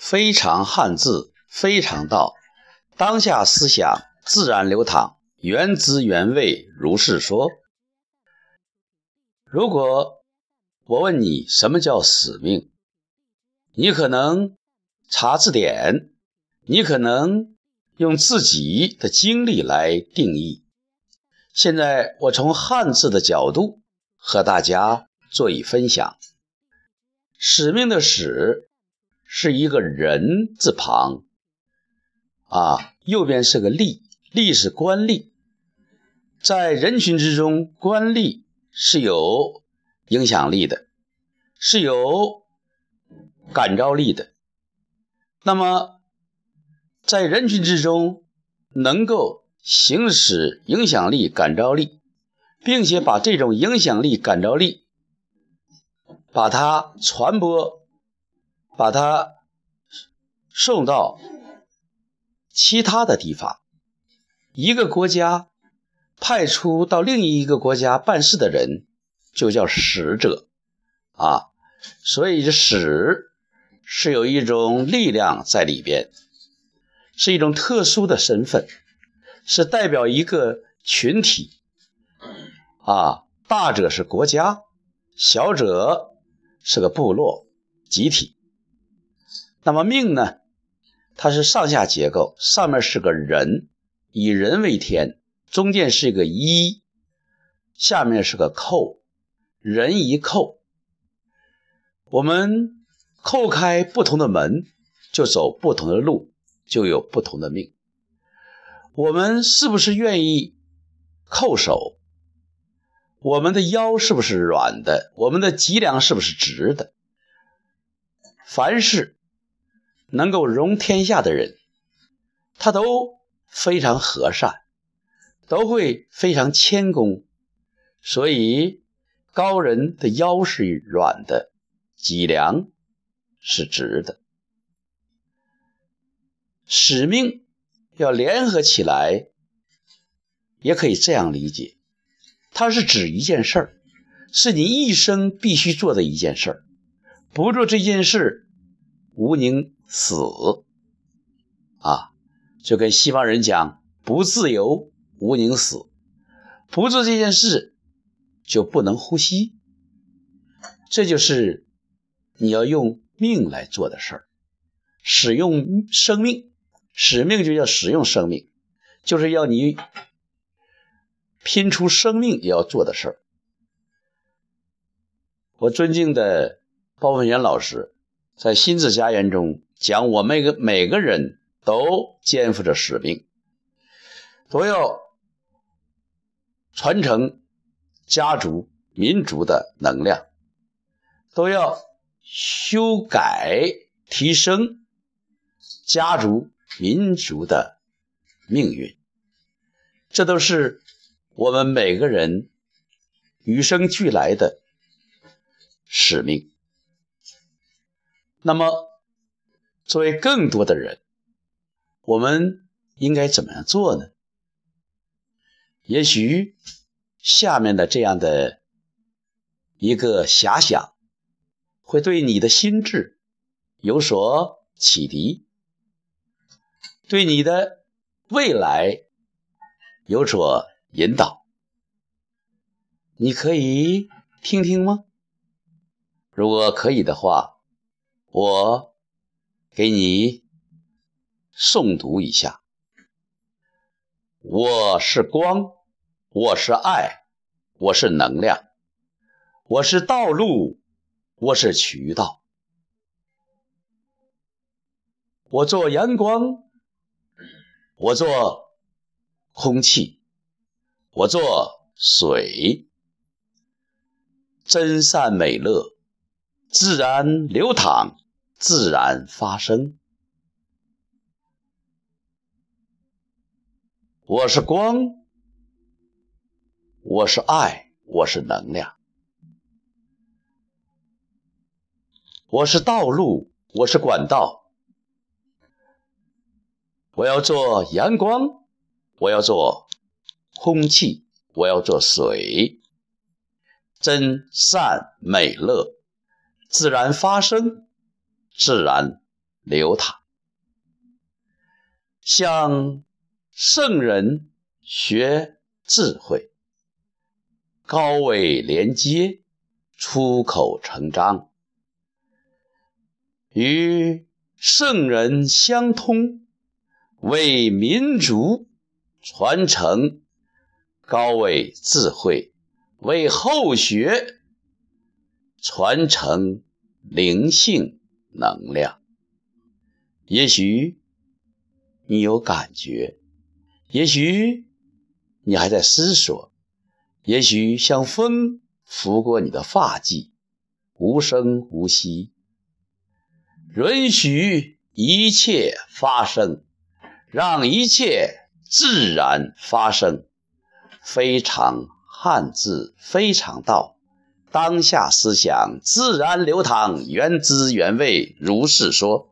非常汉字，非常道。当下思想自然流淌，原汁原味如是说。如果我问你什么叫使命，你可能查字典，你可能用自己的经历来定义。现在我从汉字的角度和大家做一分享。使命的使。是一个人字旁，啊，右边是个吏，吏是官吏，在人群之中，官吏是有影响力的，是有感召力的。那么，在人群之中，能够行使影响力、感召力，并且把这种影响力、感召力，把它传播。把它送到其他的地方。一个国家派出到另一个国家办事的人，就叫使者啊。所以，这使是有一种力量在里边，是一种特殊的身份，是代表一个群体啊。大者是国家，小者是个部落集体。那么命呢？它是上下结构，上面是个人，以人为天，中间是一个一，下面是个扣，人一扣，我们扣开不同的门，就走不同的路，就有不同的命。我们是不是愿意扣手？我们的腰是不是软的？我们的脊梁是不是直的？凡是。能够容天下的人，他都非常和善，都会非常谦恭，所以高人的腰是软的，脊梁是直的。使命要联合起来，也可以这样理解，它是指一件事儿，是你一生必须做的一件事儿，不做这件事，无宁。死啊，就跟西方人讲不自由无宁死，不做这件事就不能呼吸。这就是你要用命来做的事儿，使用生命，使命就叫使用生命，就是要你拼出生命也要做的事儿。我尊敬的包文元老师在《新字家园》中。讲我们个每个人都肩负着使命，都要传承家族民族的能量，都要修改提升家族民族的命运，这都是我们每个人与生俱来的使命。那么。作为更多的人，我们应该怎么样做呢？也许下面的这样的一个遐想，会对你的心智有所启迪，对你的未来有所引导。你可以听听吗？如果可以的话，我。给你诵读一下：我是光，我是爱，我是能量，我是道路，我是渠道。我做阳光，我做空气，我做水，真善美乐，自然流淌。自然发生。我是光，我是爱，我是能量，我是道路，我是管道。我要做阳光，我要做空气，我要做水，真善美乐，自然发生。自然流淌。向圣人学智慧，高位连接，出口成章，与圣人相通，为民族传承高位智慧，为后学传承灵性能量。也许。你有感觉，也许你还在思索，也许像风拂过你的发髻，无声无息。允许一切发生，让一切自然发生。非常汉字，非常道，当下思想自然流淌，原汁原味，如是说。